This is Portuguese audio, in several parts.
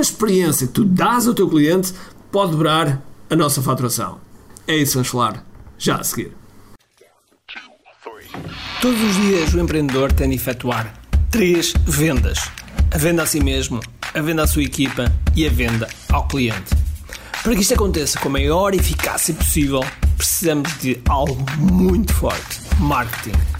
uma experiência que tu dás ao teu cliente pode dobrar a nossa faturação. É isso vamos falar já a seguir. Todos os dias o empreendedor tem de efetuar três vendas: a venda a si mesmo, a venda à sua equipa e a venda ao cliente. Para que isto aconteça com a maior eficácia possível, precisamos de algo muito forte: marketing.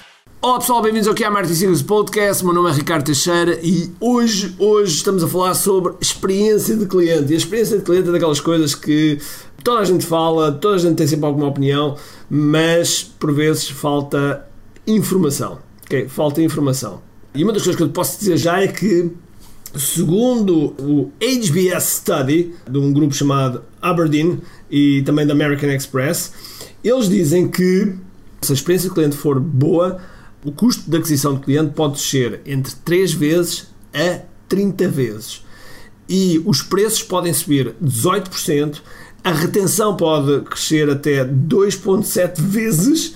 Olá pessoal, bem-vindos ao QI Marketing Secrets Podcast. Meu nome é Ricardo Teixeira e hoje, hoje estamos a falar sobre experiência de cliente. E a experiência de cliente é daquelas coisas que toda a gente fala, toda a gente tem sempre alguma opinião, mas por vezes falta informação? Falta informação. E uma das coisas que eu posso dizer já é que, segundo o HBS Study, de um grupo chamado Aberdeen e também da American Express, eles dizem que se a experiência do cliente for boa, o custo de aquisição de cliente pode descer entre 3 vezes a 30 vezes. E os preços podem subir 18%, a retenção pode crescer até 2,7 vezes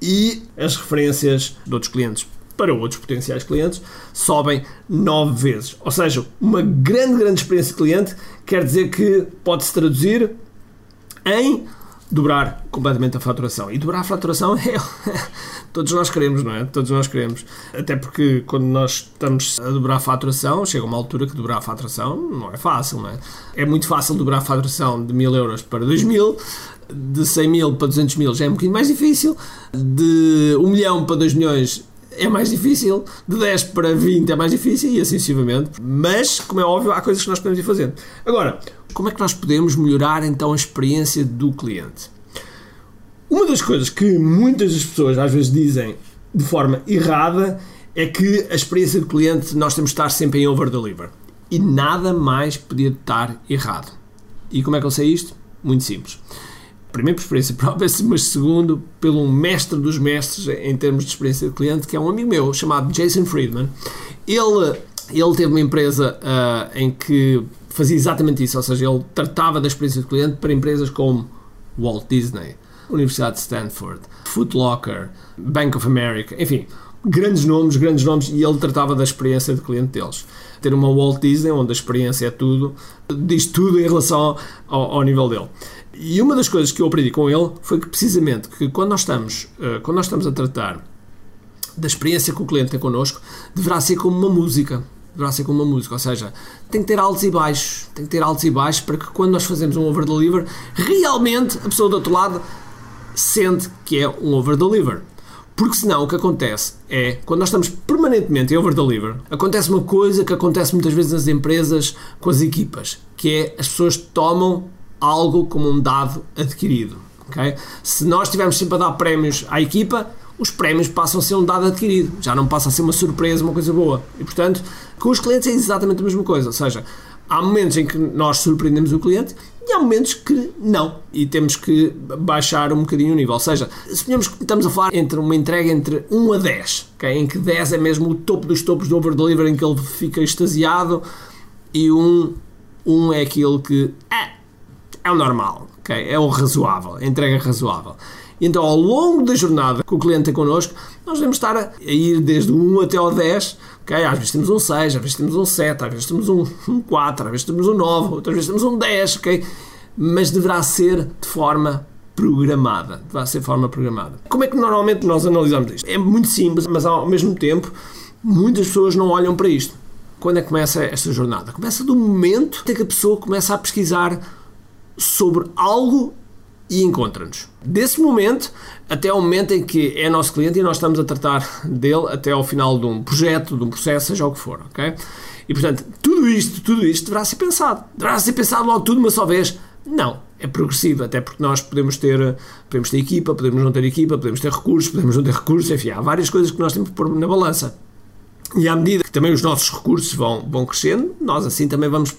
e as referências de outros clientes para outros potenciais clientes sobem nove vezes. Ou seja, uma grande, grande experiência de cliente quer dizer que pode-se traduzir em dobrar completamente a faturação. E dobrar a faturação é. Todos nós queremos, não é? Todos nós queremos. Até porque quando nós estamos a dobrar a faturação, chega uma altura que dobrar a faturação não é fácil, não é? É muito fácil dobrar a faturação de mil euros para dois mil, de 100 mil para 200 mil já é um bocadinho mais difícil, de 1 milhão para 2 milhões é mais difícil, de 10 para 20 é mais difícil e assim sucessivamente. Mas, como é óbvio, há coisas que nós podemos ir fazendo. Agora, como é que nós podemos melhorar então a experiência do cliente? Uma das coisas que muitas das pessoas às vezes dizem de forma errada é que a experiência do cliente nós temos de estar sempre em over-deliver. E nada mais podia estar errado. E como é que eu sei isto? Muito simples primeiro por experiência própria, mas segundo pelo mestre dos mestres em termos de experiência de cliente, que é um amigo meu chamado Jason Friedman. Ele, ele teve uma empresa uh, em que fazia exatamente isso, ou seja, ele tratava da experiência de cliente para empresas como Walt Disney, Universidade de Stanford, Foot Locker, Bank of America, enfim, grandes nomes, grandes nomes, e ele tratava da experiência de cliente deles. Ter uma Walt Disney, onde a experiência é tudo, diz tudo em relação ao, ao nível dele. E uma das coisas que eu aprendi com ele foi que precisamente que quando nós estamos, uh, quando nós estamos a tratar da experiência que o cliente tem connosco, deverá ser como uma música. Ser como uma música, ou seja, tem que ter altos e baixos, tem que ter altos e baixos para que quando nós fazemos um over-deliver, realmente a pessoa do outro lado sente que é um over-deliver. Porque senão o que acontece é, quando nós estamos permanentemente em over-deliver, acontece uma coisa que acontece muitas vezes nas empresas com as equipas, que é as pessoas tomam algo como um dado adquirido. Okay? Se nós estivermos sempre a dar prémios à equipa, os prémios passam a ser um dado adquirido, já não passa a ser uma surpresa, uma coisa boa. E portanto, com os clientes é exatamente a mesma coisa, ou seja, há momentos em que nós surpreendemos o cliente e há momentos que não, e temos que baixar um bocadinho o nível. Ou seja, suponhamos que estamos a falar entre uma entrega entre 1 a 10, okay? em que 10 é mesmo o topo dos topos do over-deliver, em que ele fica extasiado, e 1, 1 é aquele que. Ah, é o normal, okay? é o razoável, a entrega razoável. Então, ao longo da jornada que o cliente tem connosco, nós devemos estar a ir desde o 1 até ao 10. Okay? Às vezes temos um 6, às vezes temos um 7, às vezes temos um, um 4, às vezes temos um 9, outras vezes temos um 10. Okay? Mas deverá ser de forma programada. Deverá ser de forma programada. Como é que normalmente nós analisamos isto? É muito simples, mas ao mesmo tempo, muitas pessoas não olham para isto. Quando é que começa esta jornada? Começa do momento em que a pessoa começa a pesquisar sobre algo e encontra-nos. Desse momento até o momento em que é nosso cliente e nós estamos a tratar dele até ao final de um projeto, de um processo, seja o que for, ok? E portanto, tudo isto, tudo isto deverá ser pensado. Deverá ser pensado logo tudo uma só vez. Não, é progressivo, até porque nós podemos ter, podemos ter equipa, podemos não ter equipa, podemos ter recursos, podemos não ter recursos, enfim, há várias coisas que nós temos que pôr na balança. E à medida que também os nossos recursos vão, vão crescendo, nós assim também vamos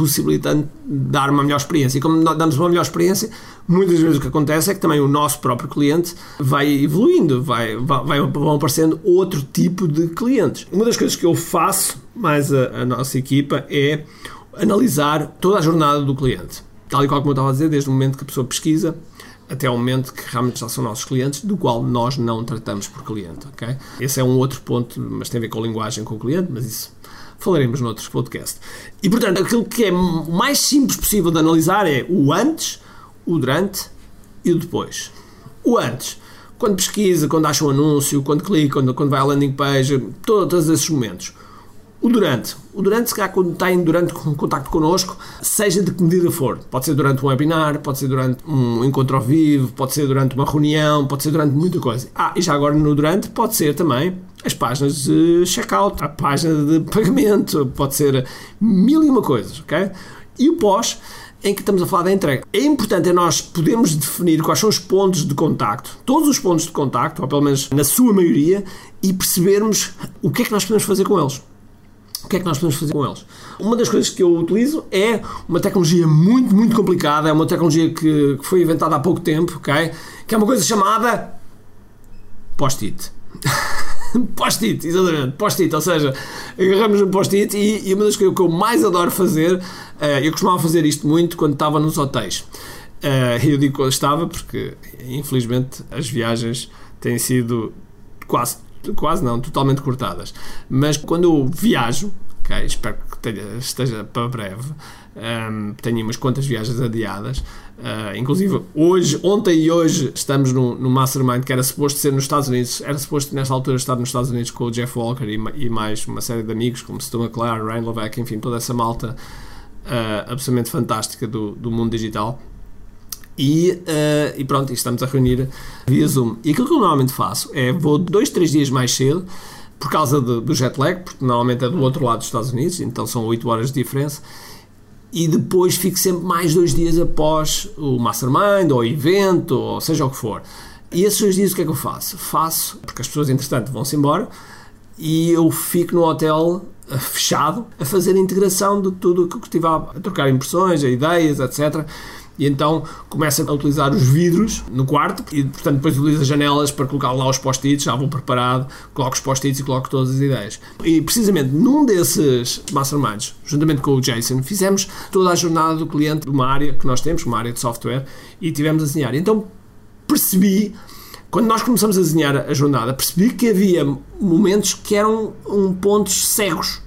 possibilitando dar uma melhor experiência. E como damos uma melhor experiência, muitas vezes o que acontece é que também o nosso próprio cliente vai evoluindo, vai, vai, vão aparecendo outro tipo de clientes. Uma das coisas que eu faço mais a, a nossa equipa é analisar toda a jornada do cliente. Tal e qual como eu estava a dizer, desde o momento que a pessoa pesquisa até ao momento que realmente já são nossos clientes, do qual nós não tratamos por cliente, ok? Esse é um outro ponto, mas tem a ver com a linguagem com o cliente, mas isso falaremos noutros podcasts. E portanto, aquilo que é o mais simples possível de analisar é o antes, o durante e o depois. O antes, quando pesquisa, quando acha um anúncio, quando clica, quando, quando vai à landing page, todos esses momentos. O durante. O durante, se calhar, quando está em durante com contacto connosco, seja de que medida for. Pode ser durante um webinar, pode ser durante um encontro ao vivo, pode ser durante uma reunião, pode ser durante muita coisa. Ah, e já agora no durante pode ser também as páginas de checkout, a página de pagamento, pode ser mil e uma coisas, ok? E o pós, em que estamos a falar da entrega. É importante é nós podermos definir quais são os pontos de contacto, todos os pontos de contacto, ou pelo menos na sua maioria, e percebermos o que é que nós podemos fazer com eles o que é que nós podemos fazer com eles? Uma das coisas que eu utilizo é uma tecnologia muito, muito complicada, é uma tecnologia que, que foi inventada há pouco tempo, ok? Que é uma coisa chamada post-it. post-it, exatamente, post-it, ou seja, agarramos um post-it e, e, uma das coisas que eu mais adoro fazer, uh, eu costumava fazer isto muito quando estava nos hotéis. Uh, eu digo quando estava porque, infelizmente, as viagens têm sido quase quase não, totalmente cortadas. Mas quando eu viajo, espero que tenha, esteja para breve, um, tenho umas quantas viagens adiadas. Uh, inclusive, hoje, ontem e hoje, estamos no, no Mastermind que era suposto ser nos Estados Unidos. Era suposto, nesta altura, estar nos Estados Unidos com o Jeff Walker e, e mais uma série de amigos, como Stu McClare, Ryan Lovac, enfim, toda essa malta uh, absolutamente fantástica do, do mundo digital. E, uh, e pronto, estamos a reunir via Zoom. E aquilo que eu normalmente faço é vou dois, três dias mais cedo, por causa de, do jet lag, porque normalmente é do outro lado dos Estados Unidos, então são 8 horas de diferença, e depois fico sempre mais dois dias após o mastermind, ou evento, ou seja o que for. E esses dois dias o que é que eu faço? Faço, porque as pessoas entretanto vão-se embora, e eu fico no hotel eh, fechado a fazer a integração de tudo o que estive a trocar impressões, ideias, etc e então começa a utilizar os vidros no quarto e, portanto, depois utiliza as janelas para colocar lá os post-its, já vou preparado, coloco os post-its e coloco todas as ideias. E precisamente num desses masterminds, juntamente com o Jason, fizemos toda a jornada do cliente de uma área que nós temos, uma área de software, e tivemos a desenhar. Então percebi quando nós começamos a desenhar a jornada, percebi que havia momentos que eram um, pontos cegos,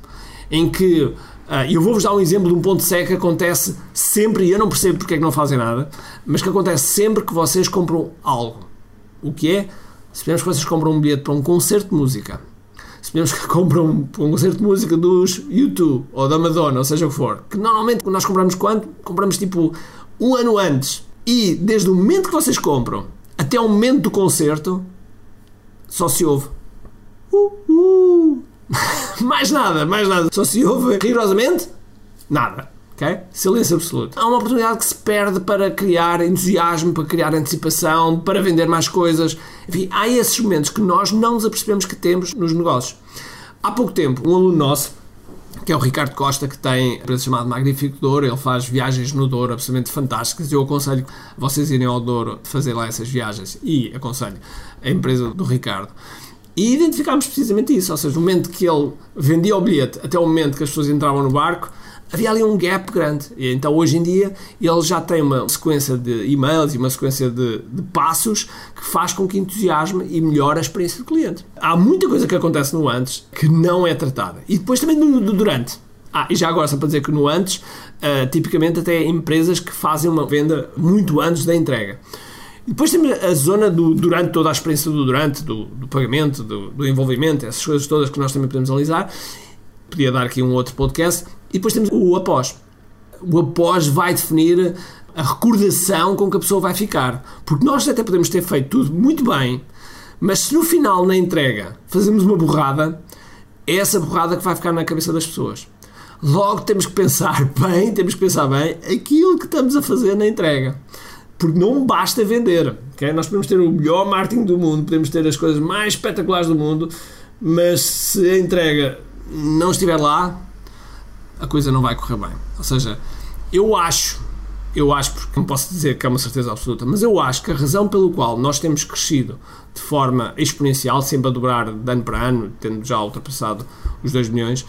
em que Uh, eu vou-vos dar um exemplo de um ponto cego que acontece sempre, e eu não percebo porque é que não fazem nada, mas que acontece sempre que vocês compram algo. O que é? Suponhamos que vocês compram um bilhete para um concerto de música. Suponhamos que compram um, um concerto de música dos YouTube ou da Madonna, ou seja o que for. Que normalmente nós compramos quanto? Compramos tipo um ano antes. E desde o momento que vocês compram até o momento do concerto, só se ouve. Uh, uh. mais nada, mais nada. Só se ouve rigorosamente nada. ok? Silêncio absoluto. Há uma oportunidade que se perde para criar entusiasmo, para criar antecipação, para vender mais coisas. Enfim, há esses momentos que nós não nos apercebemos que temos nos negócios. Há pouco tempo, um aluno nosso, que é o Ricardo Costa, que tem a empresa chamada Magnífico Douro, ele faz viagens no Douro absolutamente fantásticas. Eu aconselho vocês irem ao Douro fazer lá essas viagens e aconselho a empresa do Ricardo. E identificámos precisamente isso, ou seja, no momento que ele vendia o bilhete até o momento que as pessoas entravam no barco, havia ali um gap grande. E então hoje em dia ele já tem uma sequência de e-mails e uma sequência de, de, passos que faz com que entusiasme e melhore a experiência do cliente. Há muita coisa que acontece no antes que não é tratada. E depois também no, no durante. Ah, e já agora, só para dizer que no antes, uh, tipicamente até empresas que fazem uma venda muito antes da entrega. Depois temos a zona do durante, toda a experiência do durante, do, do pagamento, do, do, envolvimento, essas coisas todas que nós também podemos analisar. Podia dar aqui um outro podcast. E depois temos o após. O após vai definir a recordação com que a pessoa vai ficar. Porque nós até podemos ter feito tudo muito bem, mas se no final, na entrega, fazemos uma borrada, é essa borrada que vai ficar na cabeça das pessoas. Logo temos que pensar bem, temos que pensar bem aquilo que estamos a fazer na entrega porque não basta vender. Okay? Nós podemos ter o melhor marketing do mundo, podemos ter as coisas mais espetaculares do mundo, mas se a entrega não estiver lá, a coisa não vai correr bem. Ou seja, eu acho, eu acho, porque não posso dizer que é uma certeza absoluta, mas eu acho que a razão pelo qual nós temos crescido de forma exponencial, sempre a dobrar de ano para ano, tendo já ultrapassado os 2 milhões,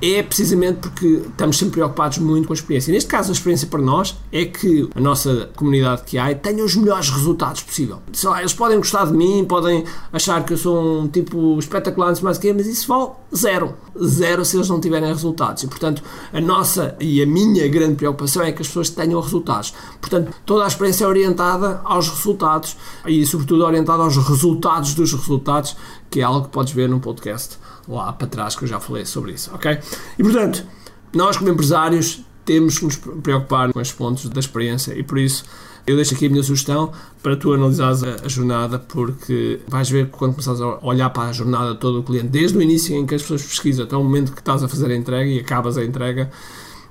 é precisamente porque estamos sempre preocupados muito com a experiência. Neste caso, a experiência para nós é que a nossa comunidade que há tenha os melhores resultados possível. Sei lá, eles podem gostar de mim, podem achar que eu sou um tipo espetacular, mas que mas isso vale zero. Zero se eles não tiverem resultados. E, portanto, a nossa e a minha grande preocupação é que as pessoas tenham resultados. Portanto, toda a experiência é orientada aos resultados e, sobretudo, orientada aos resultados dos resultados, que é algo que podes ver no podcast lá para trás que eu já falei sobre isso, ok? E portanto, nós como empresários temos que nos preocupar com estes pontos da experiência e por isso eu deixo aqui a minha sugestão para tu analisares a, a, jornada, porque vais ver que quando começares a olhar para a jornada todo o cliente, desde o início em que as pessoas pesquisam até o momento que estás a fazer a entrega e acabas a entrega,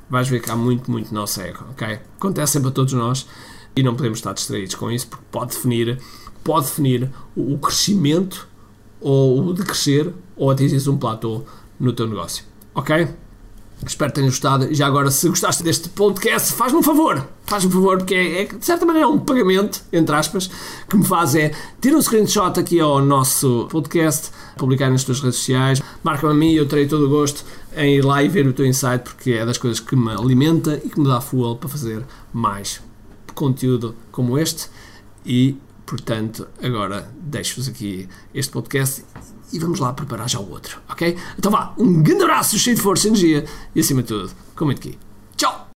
vais ver que há muito, muito nosso ego, ok? Acontece sempre a todos nós e não podemos estar distraídos com isso, porque pode definir, pode definir o, o crescimento ou de crescer ou atingires um platô no teu negócio. Ok? Espero que tenhas gostado. Já agora, se gostaste deste podcast, faz-me um favor. Faz-me um favor, porque é, é, de certa maneira é um pagamento, entre aspas, que me faz é tira um screenshot aqui ao nosso podcast, publicar nas tuas redes sociais, marca-me a mim eu terei todo o gosto em ir lá e ver o teu insight, porque é das coisas que me alimenta e que me dá fuel para fazer mais conteúdo como este. E Portanto, agora deixo-vos aqui este podcast e vamos lá preparar já o outro, ok? Então vá, um grande abraço, cheio de força energia e acima de tudo, comente aqui.